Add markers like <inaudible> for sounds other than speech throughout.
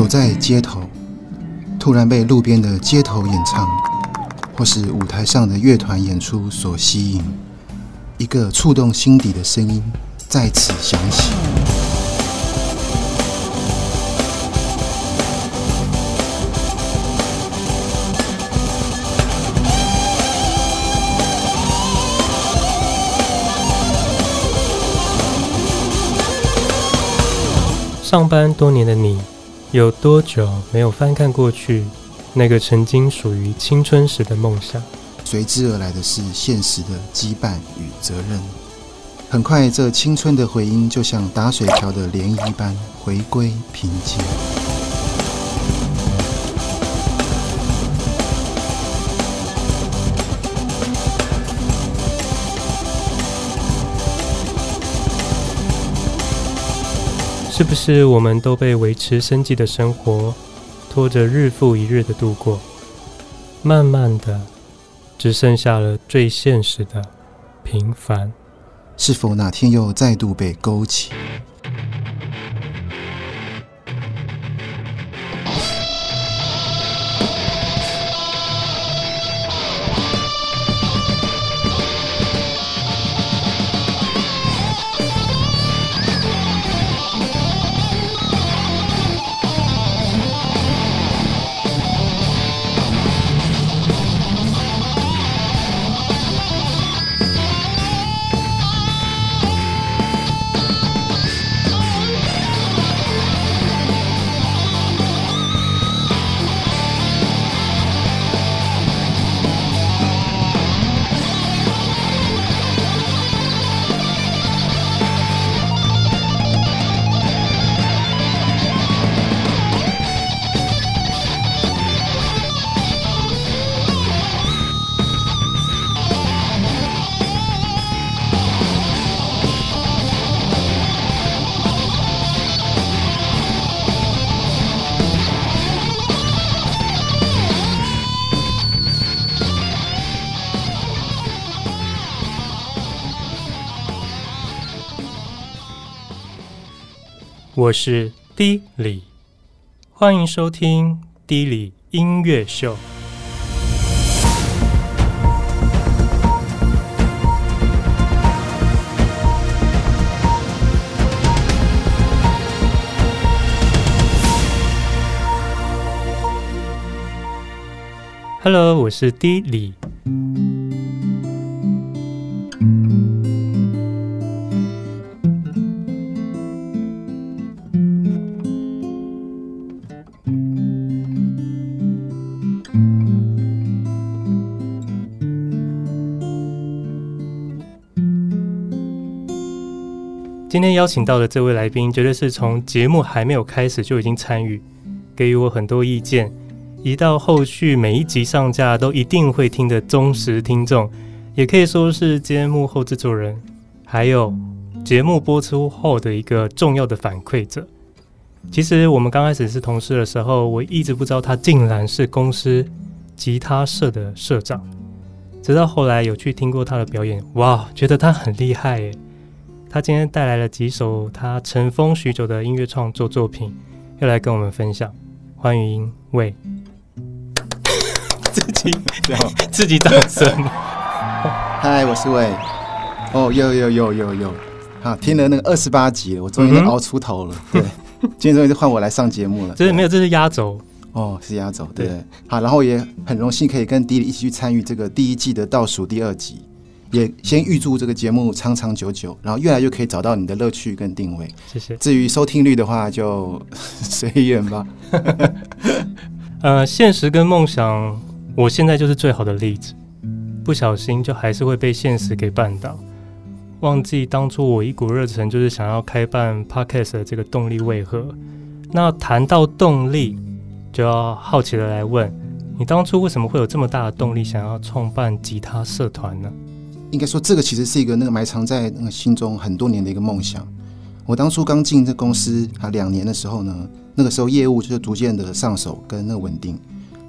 走在街头，突然被路边的街头演唱，或是舞台上的乐团演出所吸引，一个触动心底的声音再次响起。上班多年的你，有多久没有翻看过去那个曾经属于青春时的梦想？随之而来的是现实的羁绊与责任。很快，这青春的回音就像打水漂的涟漪般回归平静。是不是我们都被维持生计的生活拖着日复一日的度过？慢慢的，只剩下了最现实的平凡。是否哪天又再度被勾起？我是 D 李，欢迎收听 D 李音乐秀。Hello，我是 D 李。今天邀请到的这位来宾，绝对是从节目还没有开始就已经参与，给予我很多意见，一到后续每一集上架都一定会听的忠实听众，也可以说是节目后制作人，还有节目播出后的一个重要的反馈者。其实我们刚开始是同事的时候，我一直不知道他竟然是公司吉他社的社长，直到后来有去听过他的表演，哇，觉得他很厉害耶。他今天带来了几首他尘封许久的音乐创作作品，要来跟我们分享。欢迎魏，<laughs> 自己 <laughs> 自己掌声。嗨，我是魏。哦，有有有有有，好，听了那个二十八集了，我终于熬出头了。嗯、对，<laughs> 今天终于换我来上节目了。这是没有，这是压轴。哦，是压轴。对，对，好，然后也很荣幸可以跟迪迪一起去参与这个第一季的倒数第二集。也先预祝这个节目长长久久，然后越来越可以找到你的乐趣跟定位。谢谢。至于收听率的话，就 <laughs> 随缘吧。<laughs> 呃，现实跟梦想，我现在就是最好的例子。不小心就还是会被现实给绊倒，忘记当初我一股热忱就是想要开办 Podcast 的这个动力为何。那谈到动力，就要好奇的来问你，当初为什么会有这么大的动力想要创办吉他社团呢？应该说，这个其实是一个那个埋藏在那个心中很多年的一个梦想。我当初刚进这公司啊两年的时候呢，那个时候业务就是逐渐的上手跟那个稳定，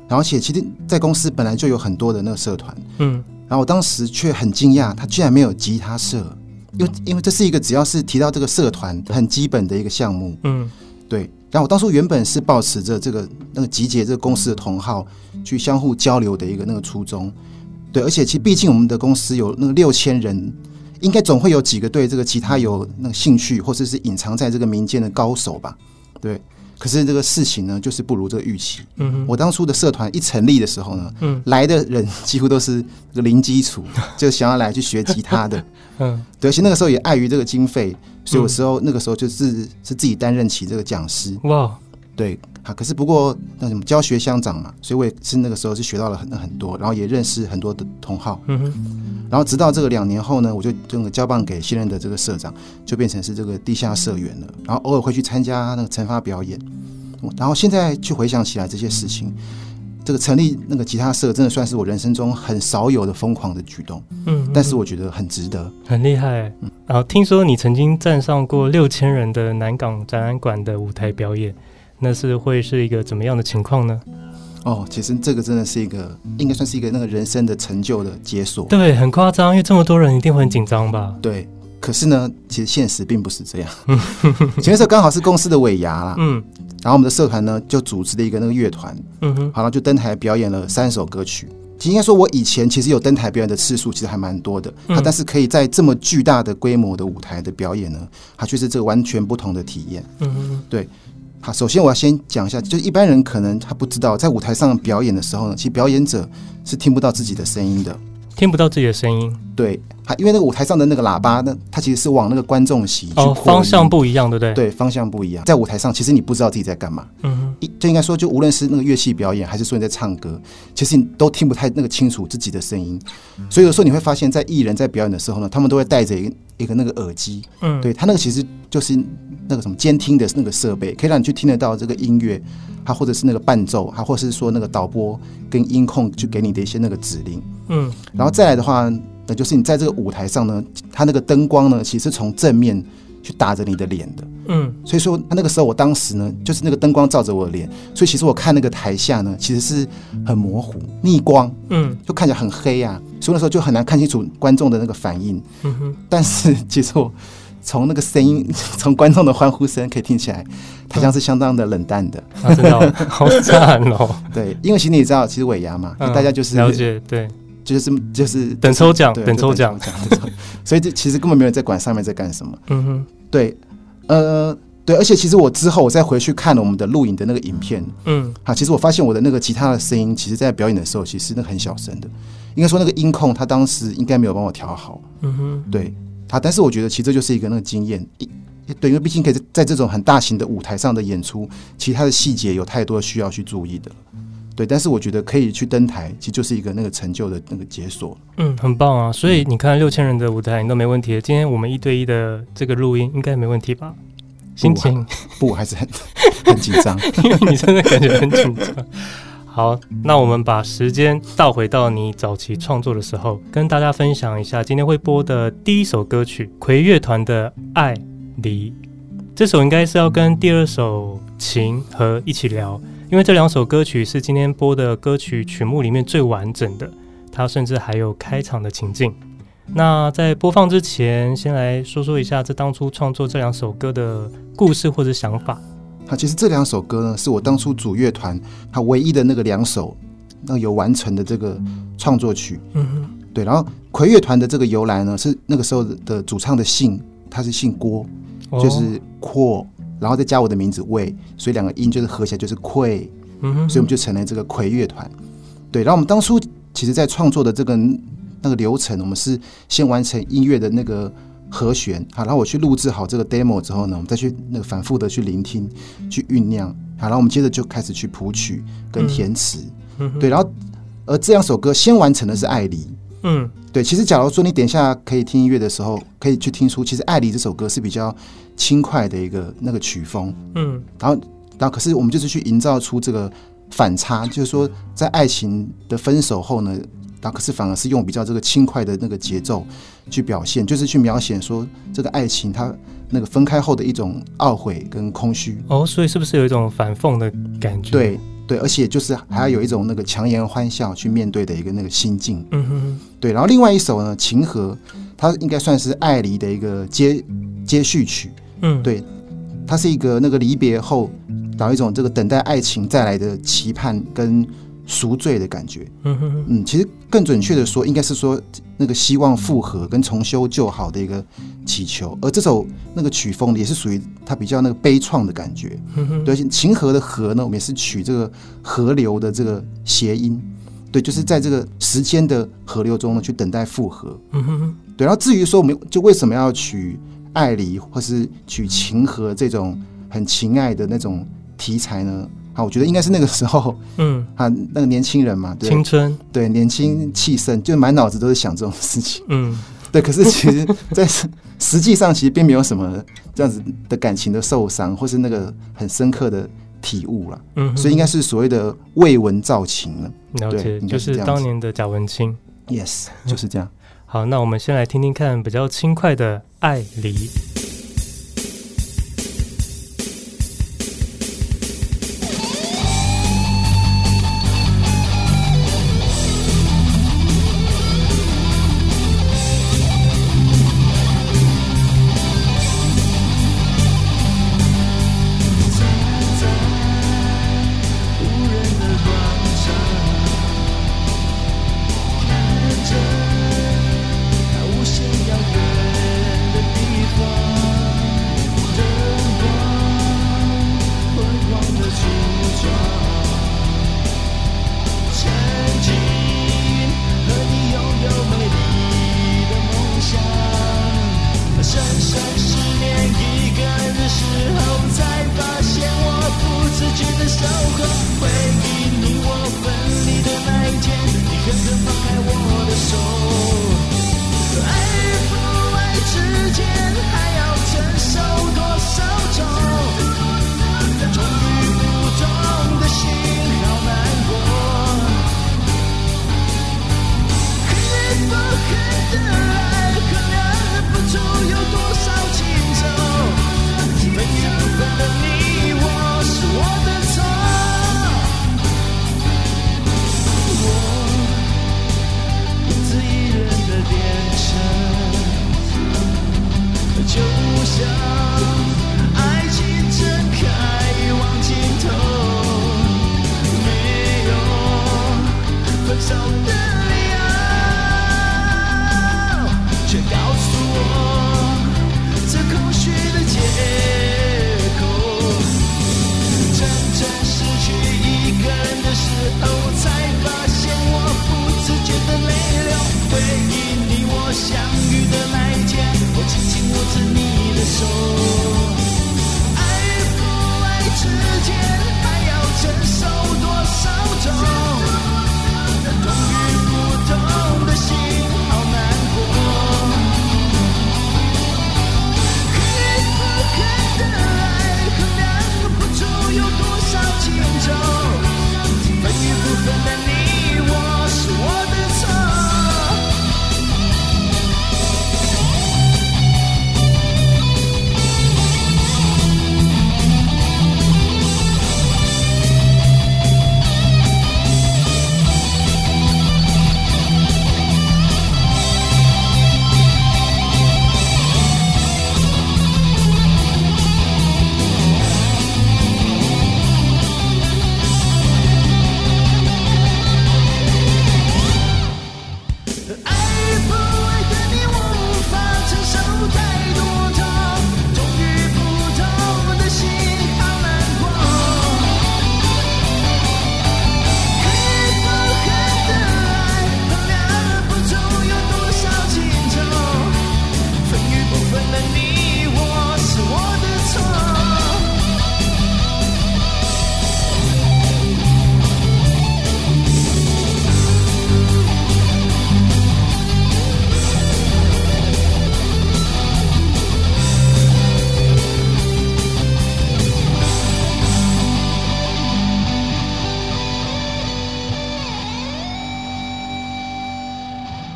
然后且其实，在公司本来就有很多的那个社团，嗯，然后我当时却很惊讶，他居然没有吉他社，因为因为这是一个只要是提到这个社团很基本的一个项目，嗯，对，然后我当初原本是保持着这个那个集结这个公司的同好去相互交流的一个那个初衷，对，而且其实毕竟我们的公司有那个六千人，应该总会有几个对这个吉他有那个兴趣，或者是隐藏在这个民间的高手吧，对。可是这个事情呢，就是不如这个预期。嗯哼，我当初的社团一成立的时候呢，嗯，来的人 <laughs> 几乎都是这个零基础，就想要来去学吉他的。<laughs> 嗯，对，而且那个时候也碍于这个经费，所以有时候那个时候就是是自己担任起这个讲师。哇，对，好，可是不过那什么教学相长嘛，所以我也是那个时候是学到了很很多，然后也认识很多的同好。嗯哼，然后直到这个两年后呢，我就这个交棒给现任的这个社长，就变成是这个地下社员了。然后偶尔会去参加那个惩罚表演。然后现在去回想起来这些事情，这个成立那个吉他社真的算是我人生中很少有的疯狂的举动。嗯，但是我觉得很值得，很厉害。嗯，然后听说你曾经站上过六千人的南港展览馆的舞台表演，那是会是一个怎么样的情况呢？哦，其实这个真的是一个，应该算是一个那个人生的成就的解锁。对，很夸张，因为这么多人一定会很紧张吧？对。可是呢，其实现实并不是这样。前一次刚好是公司的尾牙啦，嗯，然后我们的社团呢就组织了一个那个乐团，嗯哼，好了，就登台表演了三首歌曲。其实应该说，我以前其实有登台表演的次数，其实还蛮多的。嗯，但是可以在这么巨大的规模的舞台的表演呢，它却是这个完全不同的体验。嗯哼，对。好，首先我要先讲一下，就是一般人可能他不知道，在舞台上表演的时候呢，其实表演者是听不到自己的声音的。听不到自己的声音，对，还因为那个舞台上的那个喇叭，那它其实是往那个观众席去哦，方向不一样，对不对？对，方向不一样。在舞台上，其实你不知道自己在干嘛，嗯哼，一就应该说，就无论是那个乐器表演，还是说你在唱歌，其实你都听不太那个清楚自己的声音。所以有时候你会发现，在艺人在表演的时候呢，他们都会带着一个一个那个耳机，嗯，对他那个其实就是那个什么监听的那个设备，可以让你去听得到这个音乐。它或者是那个伴奏，它或者是说那个导播跟音控去给你的一些那个指令，嗯，然后再来的话，那就是你在这个舞台上呢，它那个灯光呢，其实从正面去打着你的脸的，嗯，所以说他那个时候我当时呢，就是那个灯光照着我的脸，所以其实我看那个台下呢，其实是很模糊、逆光，嗯，就看起来很黑啊，所以那时候就很难看清楚观众的那个反应，嗯哼，但是其实我。从那个声音，<laughs> 从观众的欢呼声可以听起来，好像是相当的冷淡的。啊，真的好惨哦。<laughs> 对，因为其实你也知道，其实尾牙嘛，嗯、大家就是了解，对，就是就是等抽奖，等抽奖，所以这其实根本没有在管上面在干什么。嗯哼，对，呃，对，而且其实我之后我再回去看了我们的录影的那个影片，嗯，好，其实我发现我的那个吉他的声音，其实在表演的时候，其实那很小声的，应该说那个音控他当时应该没有帮我调好。嗯哼，对。他！但是我觉得其实这就是一个那个经验，对，因为毕竟可以在这种很大型的舞台上的演出，其他的细节有太多需要去注意的，对。但是我觉得可以去登台，其实就是一个那个成就的那个解锁。嗯，很棒啊！所以你看六千人的舞台你都没问题，今天我们一对一的这个录音应该没问题吧？心情不，不还是很很紧张，<laughs> 因为你真的感觉很紧张。好，那我们把时间倒回到你早期创作的时候，跟大家分享一下今天会播的第一首歌曲——葵乐团的《爱离》。这首应该是要跟第二首《情和》一起聊，因为这两首歌曲是今天播的歌曲曲目里面最完整的，它甚至还有开场的情境。那在播放之前，先来说说一下这当初创作这两首歌的故事或者想法。那，其实这两首歌呢，是我当初组乐团它唯一的那个两首，那有完成的这个创作曲。嗯哼，对。然后葵乐团的这个由来呢，是那个时候的主唱的姓，他是姓郭，就是阔，然后再加我的名字魏，所以两个音就是合起来就是葵。嗯哼，所以我们就成了这个葵乐团。对，然后我们当初其实在创作的这个那个流程，我们是先完成音乐的那个。和弦好，然后我去录制好这个 demo 之后呢，我们再去那个反复的去聆听，去酝酿好，然后我们接着就开始去谱曲跟填词，嗯、对，然后而这两首歌先完成的是《爱离》，嗯，对，其实假如说你等一下可以听音乐的时候，可以去听出，其实《爱离》这首歌是比较轻快的一个那个曲风，嗯，然后然后可是我们就是去营造出这个反差，就是说在爱情的分手后呢。但可是反而是用比较这个轻快的那个节奏去表现，就是去描写说这个爱情它那个分开后的一种懊悔跟空虚。哦，所以是不是有一种反讽的感觉？对对，而且就是还要有一种那个强颜欢笑去面对的一个那个心境。嗯哼哼。对，然后另外一首呢，《情和》，它应该算是爱离的一个接接续曲。嗯，对，它是一个那个离别后然后一种这个等待爱情再来的期盼跟赎罪的感觉。嗯哼，嗯，其实更准确的说，应该是说那个希望复合跟重修旧好的一个祈求。而这首那个曲风也是属于它比较那个悲怆的感觉。对，情河的河呢，我们也是取这个河流的这个谐音。对，就是在这个时间的河流中呢，去等待复合。嗯哼，对。然后至于说我们就为什么要取爱离或是取情河这种很情爱的那种题材呢？好，我觉得应该是那个时候，<laughs> 嗯，<laughs> 啊，那个年轻人嘛，对，青春，对，年轻气盛，就满脑子都是想这种事情，嗯，<laughs> 对。可是其实，在实际上，其实并没有什么这样子的感情的受伤，或是那个很深刻的体悟了，嗯，所以应该是所谓的未闻造情了，了解，对，就是当年的贾文清，yes，就是这样。好，那我们先来听听看比较轻快的《爱离》。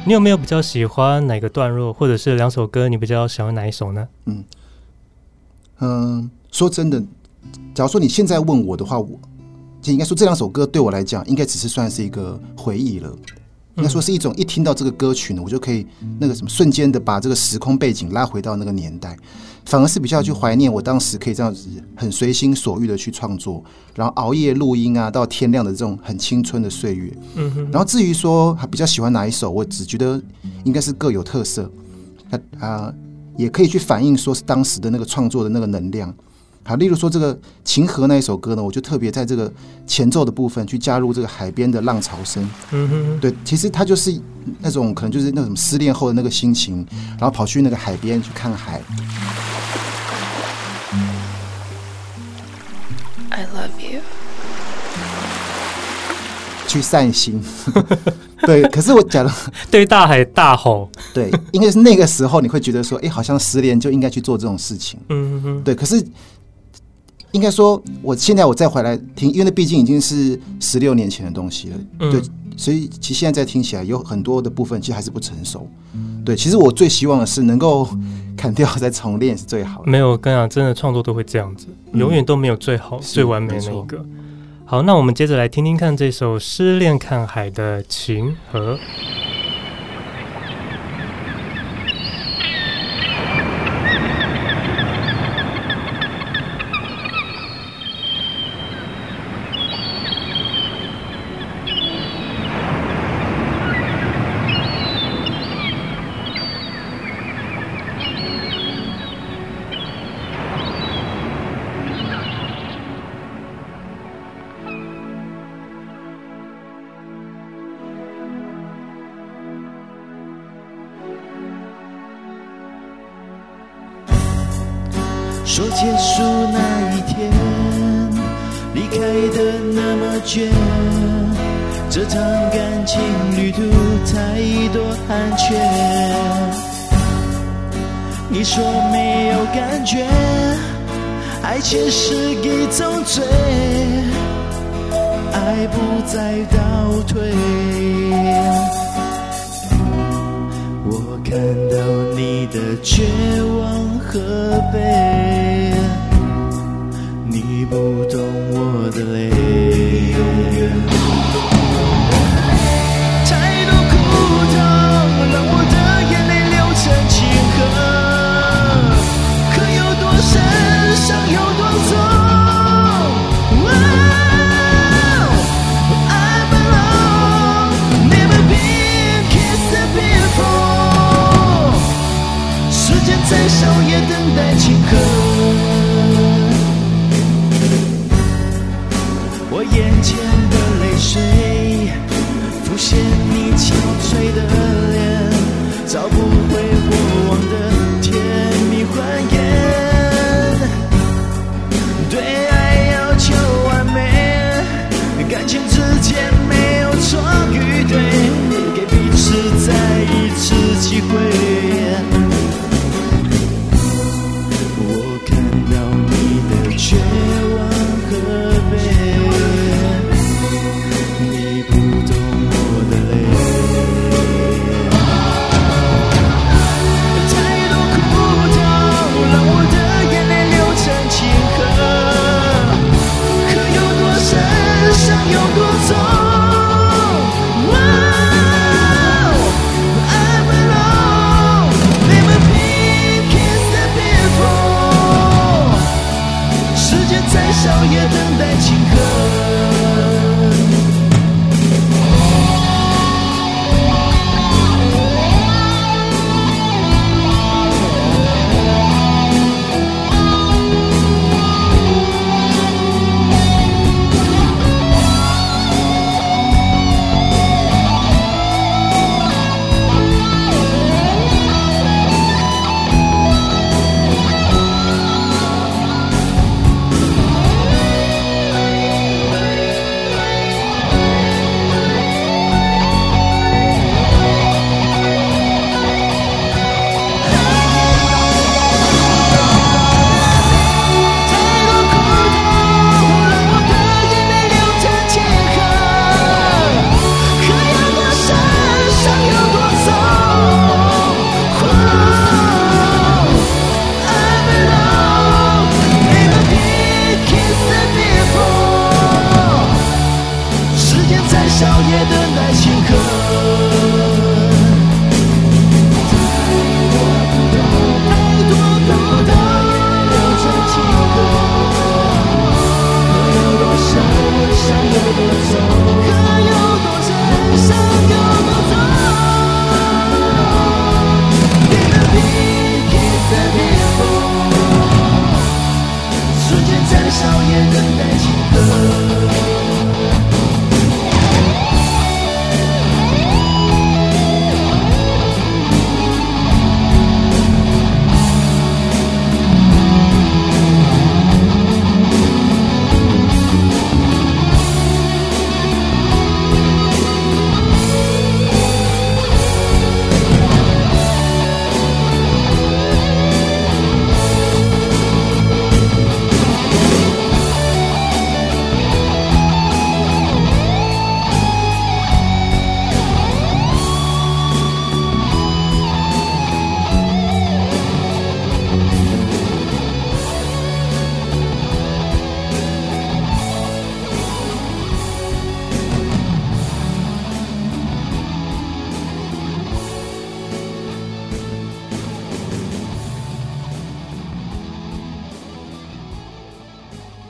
你有没有比较喜欢哪个段落，或者是两首歌，你比较喜欢哪一首呢？嗯嗯，说真的，假如说你现在问我的话，我就应该说这两首歌对我来讲，应该只是算是一个回忆了。应该说是一种一听到这个歌曲呢，我就可以那个什么瞬间的把这个时空背景拉回到那个年代，反而是比较去怀念我当时可以这样子很随心所欲的去创作，然后熬夜录音啊，到天亮的这种很青春的岁月。嗯哼。然后至于说还比较喜欢哪一首，我只觉得应该是各有特色，啊啊，也可以去反映说是当时的那个创作的那个能量。好，例如说这个《情河》那一首歌呢，我就特别在这个前奏的部分去加入这个海边的浪潮声。嗯哼，对，其实它就是那种可能就是那种失恋后的那个心情，然后跑去那个海边去看海。I love you。去散心。<laughs> 对，可是我讲了，<laughs> 对大海大吼。对，应该是那个时候你会觉得说，哎，好像失恋就应该去做这种事情。嗯哼，对，可是。应该说，我现在我再回来听，因为那毕竟已经是十六年前的东西了，嗯、对，所以其实现在再听起来有很多的部分其实还是不成熟。对，其实我最希望的是能够砍掉再重练是最好的。没有，我跟你讲，真的创作都会这样子，永远都没有最好、嗯、最完美的那一个。好，那我们接着来听听看这首《失恋看海的情河》。觉爱情是一种罪爱不再倒退。我看到你的绝望和悲你不懂我的泪。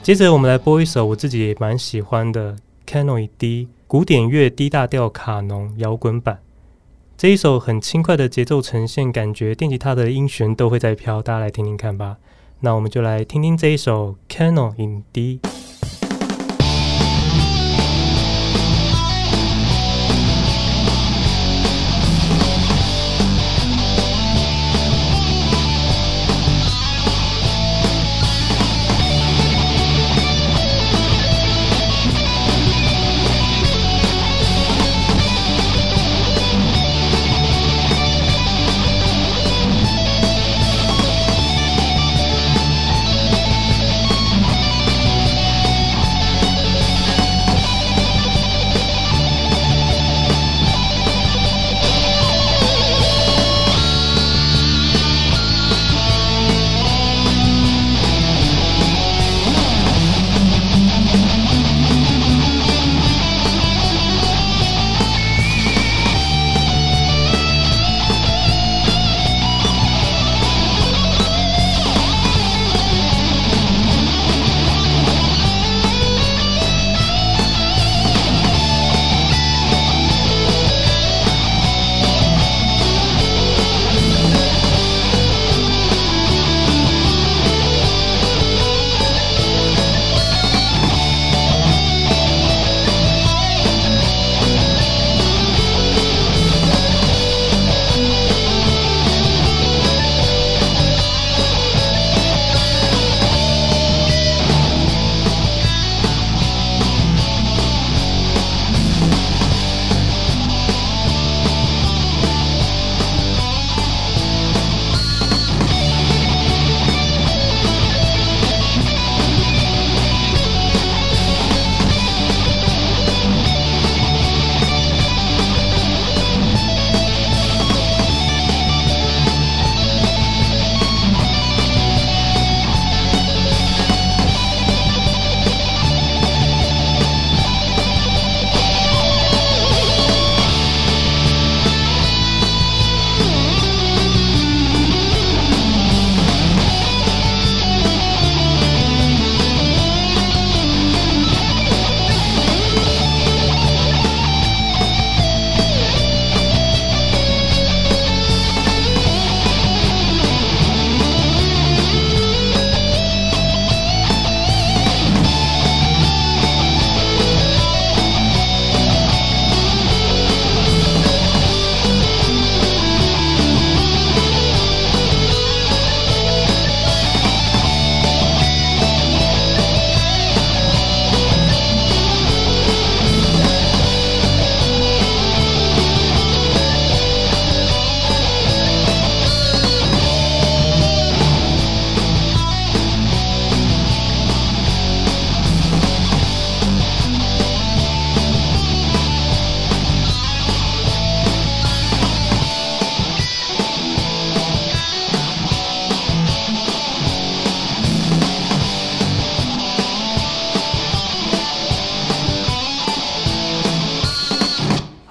接着我们来播一首我自己也蛮喜欢的 Canoe D 古典乐 D 大调卡农摇滚版。这一首很轻快的节奏呈现，感觉电吉他的音弦都会在飘，大家来听听看吧。那我们就来听听这一首 Canon id。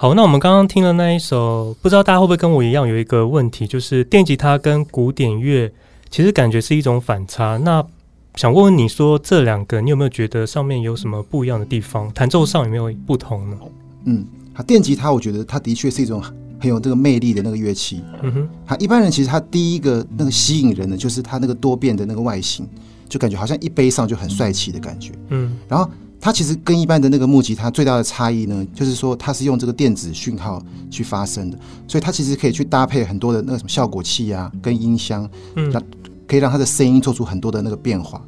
好，那我们刚刚听了那一首，不知道大家会不会跟我一样有一个问题，就是电吉他跟古典乐其实感觉是一种反差。那想问问你说，这两个你有没有觉得上面有什么不一样的地方？弹奏上有没有不同呢？嗯，好，电吉他我觉得它的确是一种很有这个魅力的那个乐器。嗯哼，好，一般人其实他第一个那个吸引人的就是它那个多变的那个外形，就感觉好像一背上就很帅气的感觉。嗯，然后。它其实跟一般的那个木吉他最大的差异呢，就是说它是用这个电子讯号去发声的，所以它其实可以去搭配很多的那个什么效果器啊，跟音箱，嗯，可以让它的声音做出很多的那个变化。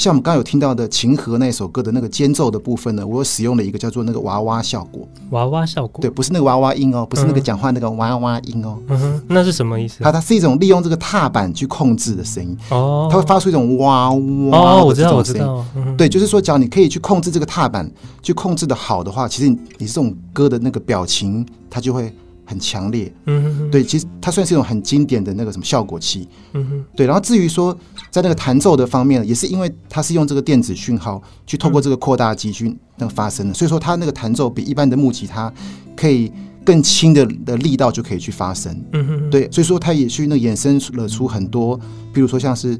像我们刚刚有听到的《情河》那首歌的那个间奏的部分呢，我有使用了一个叫做那个娃娃效果。娃娃效果？对，不是那个娃娃音哦，不是那个讲话那个娃娃音哦。嗯哼，那是什么意思？它它是一种利用这个踏板去控制的声音。哦。它会发出一种哇哇哦，我知道，我知道。嗯。对，就是说，只要你可以去控制这个踏板，去控制的好的话，其实你这种歌的那个表情，它就会。很强烈，嗯哼哼，对，其实它算是一种很经典的那个什么效果器，嗯哼，对。然后至于说在那个弹奏的方面，也是因为它是用这个电子讯号去透过这个扩大机去那个发声的，所以说它那个弹奏比一般的木吉他可以更轻的的力道就可以去发声。嗯哼，对，所以说它也去那衍生了出很多，比如说像是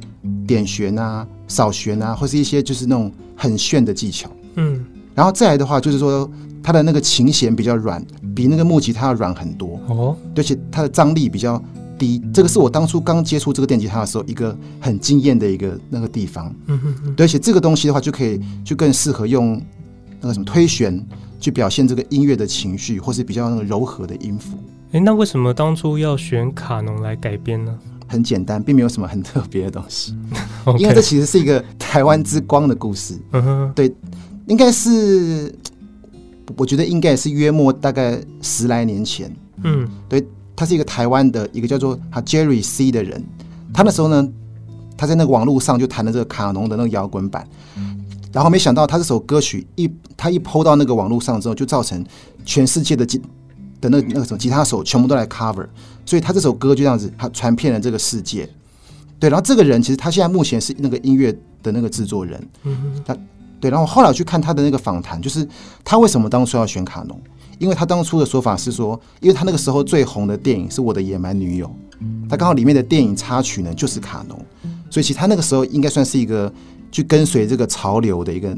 点弦啊、扫弦啊，或是一些就是那种很炫的技巧。嗯，然后再来的话，就是说它的那个琴弦比较软，比那个木吉他要软很多。哦，而且它的张力比较低，这个是我当初刚接触这个电吉他的时候一个很惊艳的一个那个地方。嗯哼哼，对，而且这个东西的话，就可以就更适合用那个什么推弦去表现这个音乐的情绪，或是比较那个柔和的音符。哎，那为什么当初要选卡农来改编呢？很简单，并没有什么很特别的东西，<laughs> 因为这其实是一个台湾之光的故事。嗯哼，对，应该是 <tsk> 我觉得应该是约莫大概十来年前。嗯，对，他是一个台湾的一个叫做他 Jerry C 的人，他那时候呢，他在那个网络上就弹了这个卡农的那个摇滚版，然后没想到他这首歌曲一他一 PO 到那个网络上之后，就造成全世界的吉的那那个什么吉他手全部都来 cover，所以他这首歌就这样子，他传遍了这个世界。对，然后这个人其实他现在目前是那个音乐的那个制作人，嗯哼，他对，然后后来去看他的那个访谈，就是他为什么当初要选卡农。因为他当初的说法是说，因为他那个时候最红的电影是我的野蛮女友，他刚好里面的电影插曲呢就是卡农，所以其实他那个时候应该算是一个去跟随这个潮流的一个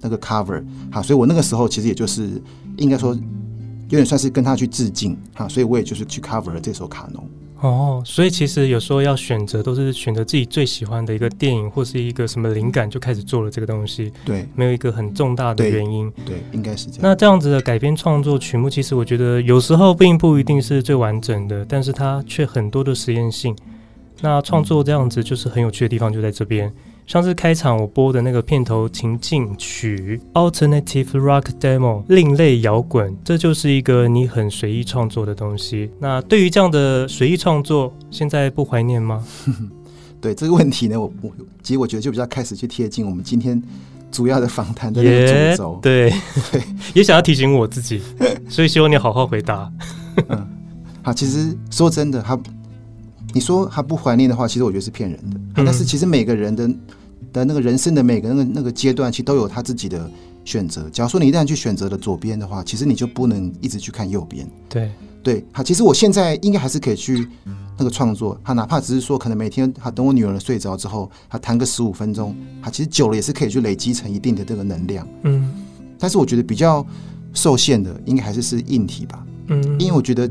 那个 cover，哈，所以我那个时候其实也就是应该说有点算是跟他去致敬，哈，所以我也就是去 cover 了这首卡农。哦，所以其实有时候要选择，都是选择自己最喜欢的一个电影或是一个什么灵感，就开始做了这个东西。对，没有一个很重大的原因。对，对，应该是这样。那这样子的改编创作曲目，其实我觉得有时候并不一定是最完整的，但是它却很多的实验性。那创作这样子就是很有趣的地方，就在这边。上次开场我播的那个片头情境曲《Alternative Rock Demo》另类摇滚，这就是一个你很随意创作的东西。那对于这样的随意创作，现在不怀念吗？<laughs> 对这个问题呢，我我其实我觉得就比较开始去贴近我们今天主要的访谈的那个主轴。<laughs> 对，对 <laughs> 也想要提醒我自己，所以希望你好好回答。嗯，好，其实说真的，他。你说他不怀念的话，其实我觉得是骗人的。嗯、但是其实每个人的的那个人生的每个那个那个阶段，其实都有他自己的选择。假如说你一旦去选择了左边的话，其实你就不能一直去看右边。对对，好，其实我现在应该还是可以去那个创作。他哪怕只是说，可能每天他等我女儿睡着之后，他弹个十五分钟，他其实久了也是可以去累积成一定的这个能量。嗯，但是我觉得比较受限的，应该还是是硬体吧。嗯，因为我觉得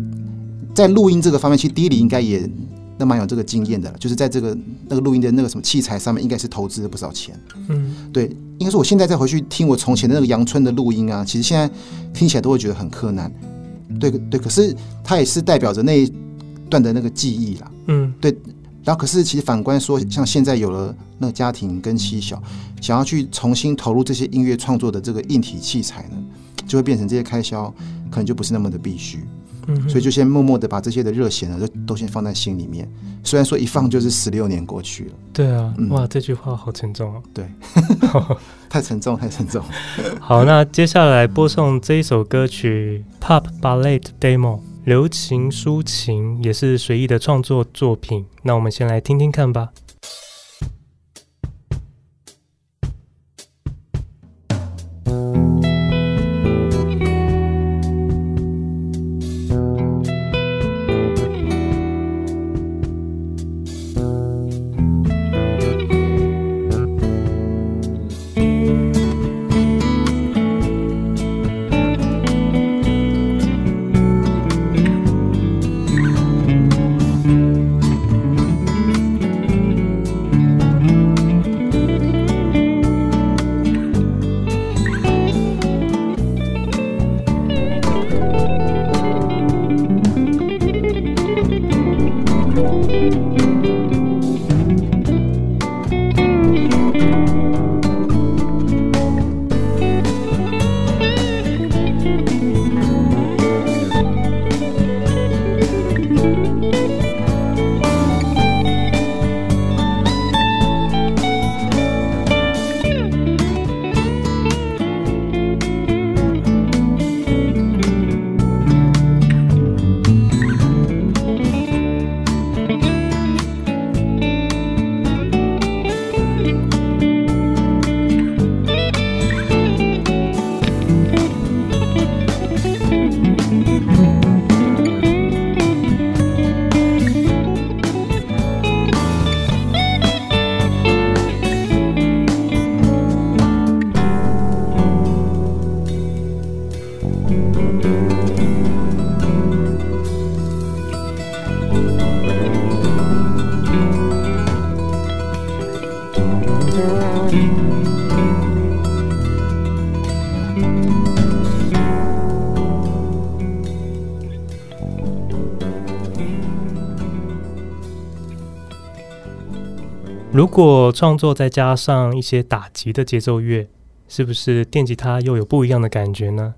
在录音这个方面，其实 Dilly 应该也。那蛮有这个经验的，就是在这个那个录音的那个什么器材上面，应该是投资了不少钱。嗯，对，应该说我现在再回去听我从前的那个阳春的录音啊，其实现在听起来都会觉得很柯南。对对，可是它也是代表着那一段的那个记忆啦。嗯，对。然后可是其实反观说，像现在有了那个家庭跟妻小，想要去重新投入这些音乐创作的这个硬体器材呢，就会变成这些开销可能就不是那么的必须。嗯，所以就先默默的把这些的热血呢，都都先放在心里面。虽然说一放就是十六年过去了。对啊，嗯、哇，这句话好沉重哦。对，<laughs> 太沉重，太沉重。<laughs> 好，那接下来播送这一首歌曲《Pop Ballet Demo》，流行抒情，也是随意的创作作品。那我们先来听听看吧。果创作再加上一些打击的节奏乐，是不是电吉他又有不一样的感觉呢？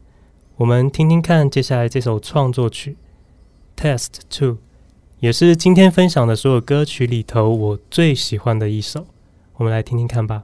我们听听看接下来这首创作曲《Test Two》，也是今天分享的所有歌曲里头我最喜欢的一首。我们来听听看吧。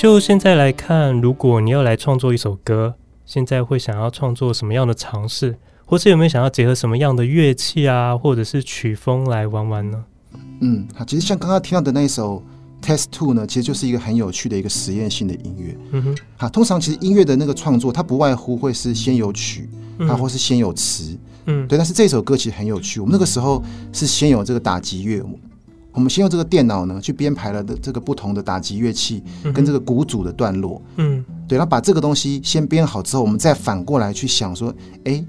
就现在来看，如果你要来创作一首歌，现在会想要创作什么样的尝试，或是有没有想要结合什么样的乐器啊，或者是曲风来玩玩呢？嗯，好，其实像刚刚听到的那一首《Test Two》呢，其实就是一个很有趣的一个实验性的音乐。嗯哼，好，通常其实音乐的那个创作，它不外乎会是先有曲，啊，或是先有词，嗯，对。但是这首歌其实很有趣，我们那个时候是先有这个打击乐。我们先用这个电脑呢，去编排了的这个不同的打击乐器跟这个鼓组的段落，嗯，对，然后把这个东西先编好之后，我们再反过来去想说，哎，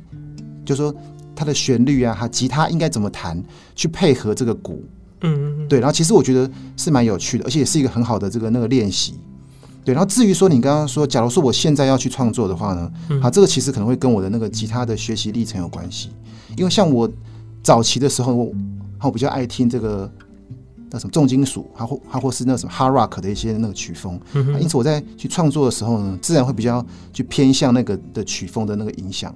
就说它的旋律啊，它，吉他应该怎么弹，去配合这个鼓，嗯，对，然后其实我觉得是蛮有趣的，而且也是一个很好的这个那个练习，对，然后至于说你刚刚说，假如说我现在要去创作的话呢，啊，这个其实可能会跟我的那个吉他的学习历程有关系，因为像我早期的时候，我我比较爱听这个。那什么重金属，还或还或是那什么 hard rock 的一些那个曲风，嗯、因此我在去创作的时候呢，自然会比较去偏向那个的曲风的那个影响。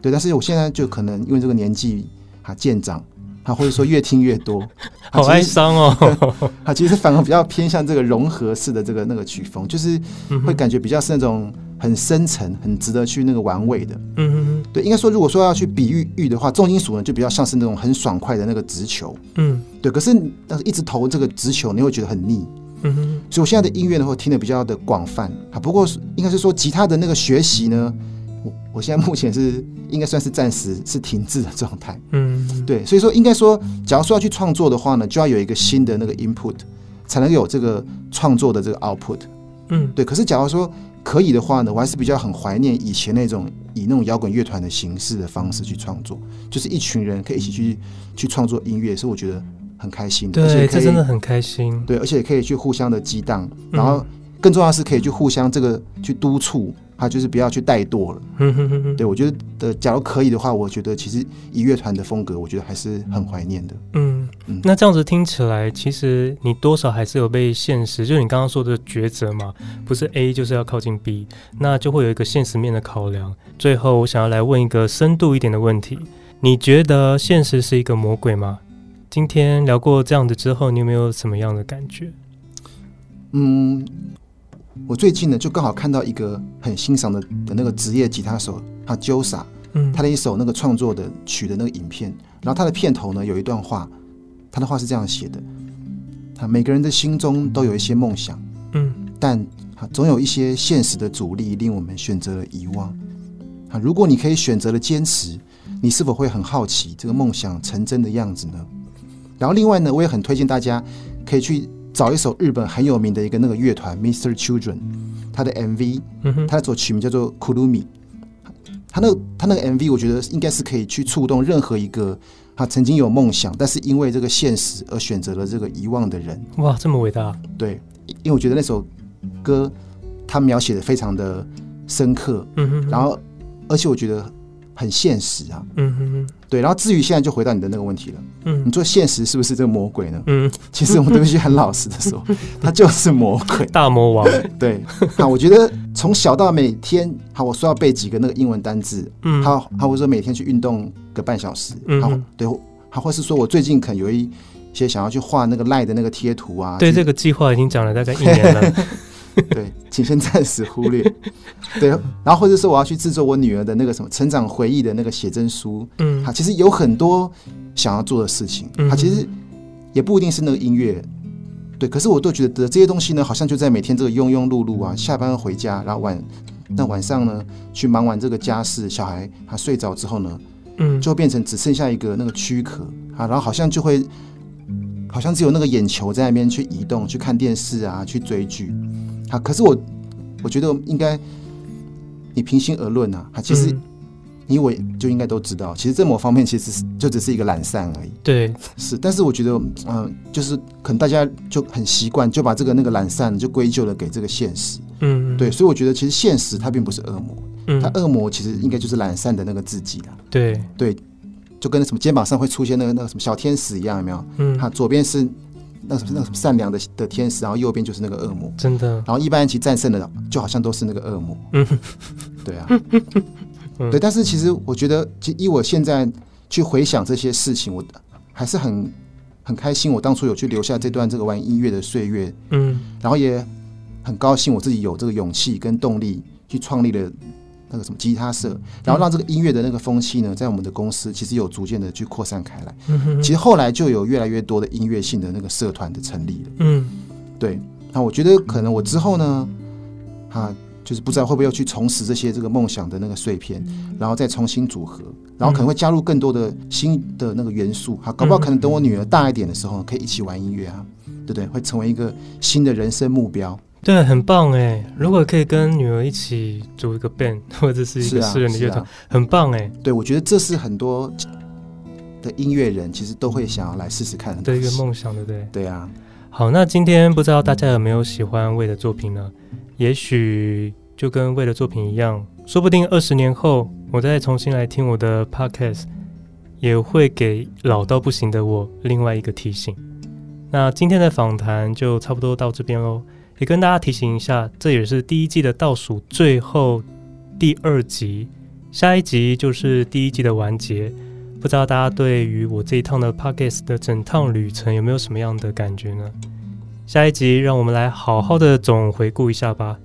对，但是我现在就可能因为这个年纪啊渐长，啊或者说越听越多，<laughs> 好哀伤哦。<laughs> 啊，其实反而比较偏向这个融合式的这个那个曲风，就是会感觉比较是那种。很深沉，很值得去那个玩味的。嗯哼哼，对，应该说，如果说要去比喻玉的话，重金属呢就比较像是那种很爽快的那个直球。嗯，对。可是，但是一直投这个直球，你会觉得很腻。嗯哼。所以我现在的音乐呢，会听的比较的广泛啊。不过，应该是说吉他的那个学习呢，我我现在目前是应该算是暂时是停滞的状态。嗯，对。所以说，应该说，假如说要去创作的话呢，就要有一个新的那个 input，才能有这个创作的这个 output。嗯，对。可是，假如说可以的话呢，我还是比较很怀念以前那种以那种摇滚乐团的形式的方式去创作，就是一群人可以一起去去创作音乐，是我觉得很开心的。对，这真的很开心。对，而且也可以去互相的激荡，然后更重要的是可以去互相这个去督促。他就是不要去怠惰了。对，我觉得，假如可以的话，我觉得其实以乐团的风格，我觉得还是很怀念的。嗯嗯，那这样子听起来，其实你多少还是有被现实，就是你刚刚说的抉择嘛，不是 A 就是要靠近 B，那就会有一个现实面的考量。最后，我想要来问一个深度一点的问题：你觉得现实是一个魔鬼吗？今天聊过这样子之后，你有没有什么样的感觉？嗯。我最近呢，就刚好看到一个很欣赏的的那个职业吉他手，他 Josa，嗯，他的一首那个创作的曲的那个影片，然后他的片头呢有一段话，他的话是这样写的：他每个人的心中都有一些梦想，嗯，但总有一些现实的阻力令我们选择了遗忘。啊，如果你可以选择了坚持，你是否会很好奇这个梦想成真的样子呢？然后另外呢，我也很推荐大家可以去。找一首日本很有名的一个那个乐团 Mr. Children，他的 MV，他的首曲名叫做《Kurumi》，他那他那个 MV，我觉得应该是可以去触动任何一个他曾经有梦想，但是因为这个现实而选择了这个遗忘的人。哇，这么伟大！对，因为我觉得那首歌他描写的非常的深刻，嗯哼，然后而且我觉得。很现实啊，嗯哼哼，对。然后至于现在就回到你的那个问题了，嗯，你说现实是不是这个魔鬼呢？嗯，其实我们必须很老实的说，<laughs> 他就是魔鬼，大魔王。对，那，我觉得从小到每天，好，我说要背几个那个英文单字，嗯，好，好，或者说每天去运动个半小时，嗯，好，对，好，或是说我最近可能有一些想要去画那个赖的那个贴图啊，对，这个计划已经讲了大概一年了。<laughs> 对，请先暂时忽略。<laughs> 对，然后或者是我要去制作我女儿的那个什么成长回忆的那个写真书。嗯，他其实有很多想要做的事情。他其实也不一定是那个音乐。对，可是我都觉得这些东西呢，好像就在每天这个庸庸碌碌啊，下班回家，然后晚那晚上呢，去忙完这个家事，小孩他睡着之后呢，嗯，就变成只剩下一个那个躯壳啊，然后好像就会好像只有那个眼球在那边去移动，去看电视啊，去追剧。啊，可是我，我觉得应该，你平心而论啊，其实你我就应该都知道，其实这某方面其实是就只是一个懒散而已。对，是，但是我觉得，嗯、呃，就是可能大家就很习惯，就把这个那个懒散就归咎了给这个现实。嗯，对，所以我觉得其实现实它并不是恶魔，嗯，它恶魔其实应该就是懒散的那个自己啦。对，对，就跟那什么肩膀上会出现那个那个什么小天使一样，有没有？嗯，它左边是。那什么那什么善良的的天使，然后右边就是那个恶魔，真的。然后一般人其实战胜的，就好像都是那个恶魔。嗯，对啊，对。但是其实我觉得，其以我现在去回想这些事情，我还是很很开心。我当初有去留下这段这个玩音乐的岁月，嗯，然后也很高兴我自己有这个勇气跟动力去创立了。那个什么吉他社，然后让这个音乐的那个风气呢，在我们的公司其实有逐渐的去扩散开来。其实后来就有越来越多的音乐性的那个社团的成立了。嗯，对。那我觉得可能我之后呢，啊，就是不知道会不会要去重拾这些这个梦想的那个碎片，然后再重新组合，然后可能会加入更多的新的那个元素。好，搞不好可能等我女儿大一点的时候，可以一起玩音乐啊，对不对？会成为一个新的人生目标。对，很棒哎！如果可以跟女儿一起组一个 band，<laughs> 或者是一个私人的乐团，啊啊、很棒哎！对，我觉得这是很多的音乐人其实都会想要来试试看的一个梦想，对不对？对啊。好，那今天不知道大家有没有喜欢 Wade 的作品呢？也许就跟为了作品一样，说不定二十年后我再重新来听我的 podcast，也会给老到不行的我另外一个提醒。那今天的访谈就差不多到这边喽。也跟大家提醒一下，这也是第一季的倒数最后第二集，下一集就是第一季的完结。不知道大家对于我这一趟的 Podcast 的整趟旅程有没有什么样的感觉呢？下一集让我们来好好的总回顾一下吧。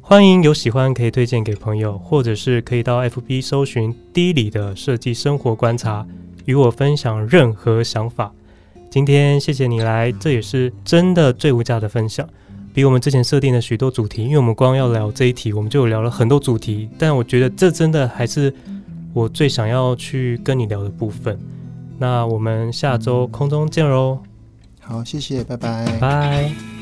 欢迎有喜欢可以推荐给朋友，或者是可以到 FB 搜寻低里的设计生活观察，与我分享任何想法。今天谢谢你来，这也是真的最无价的分享。比我们之前设定的许多主题，因为我们光要聊这一题，我们就聊了很多主题。但我觉得这真的还是我最想要去跟你聊的部分。那我们下周空中见喽！好，谢谢，拜拜，拜。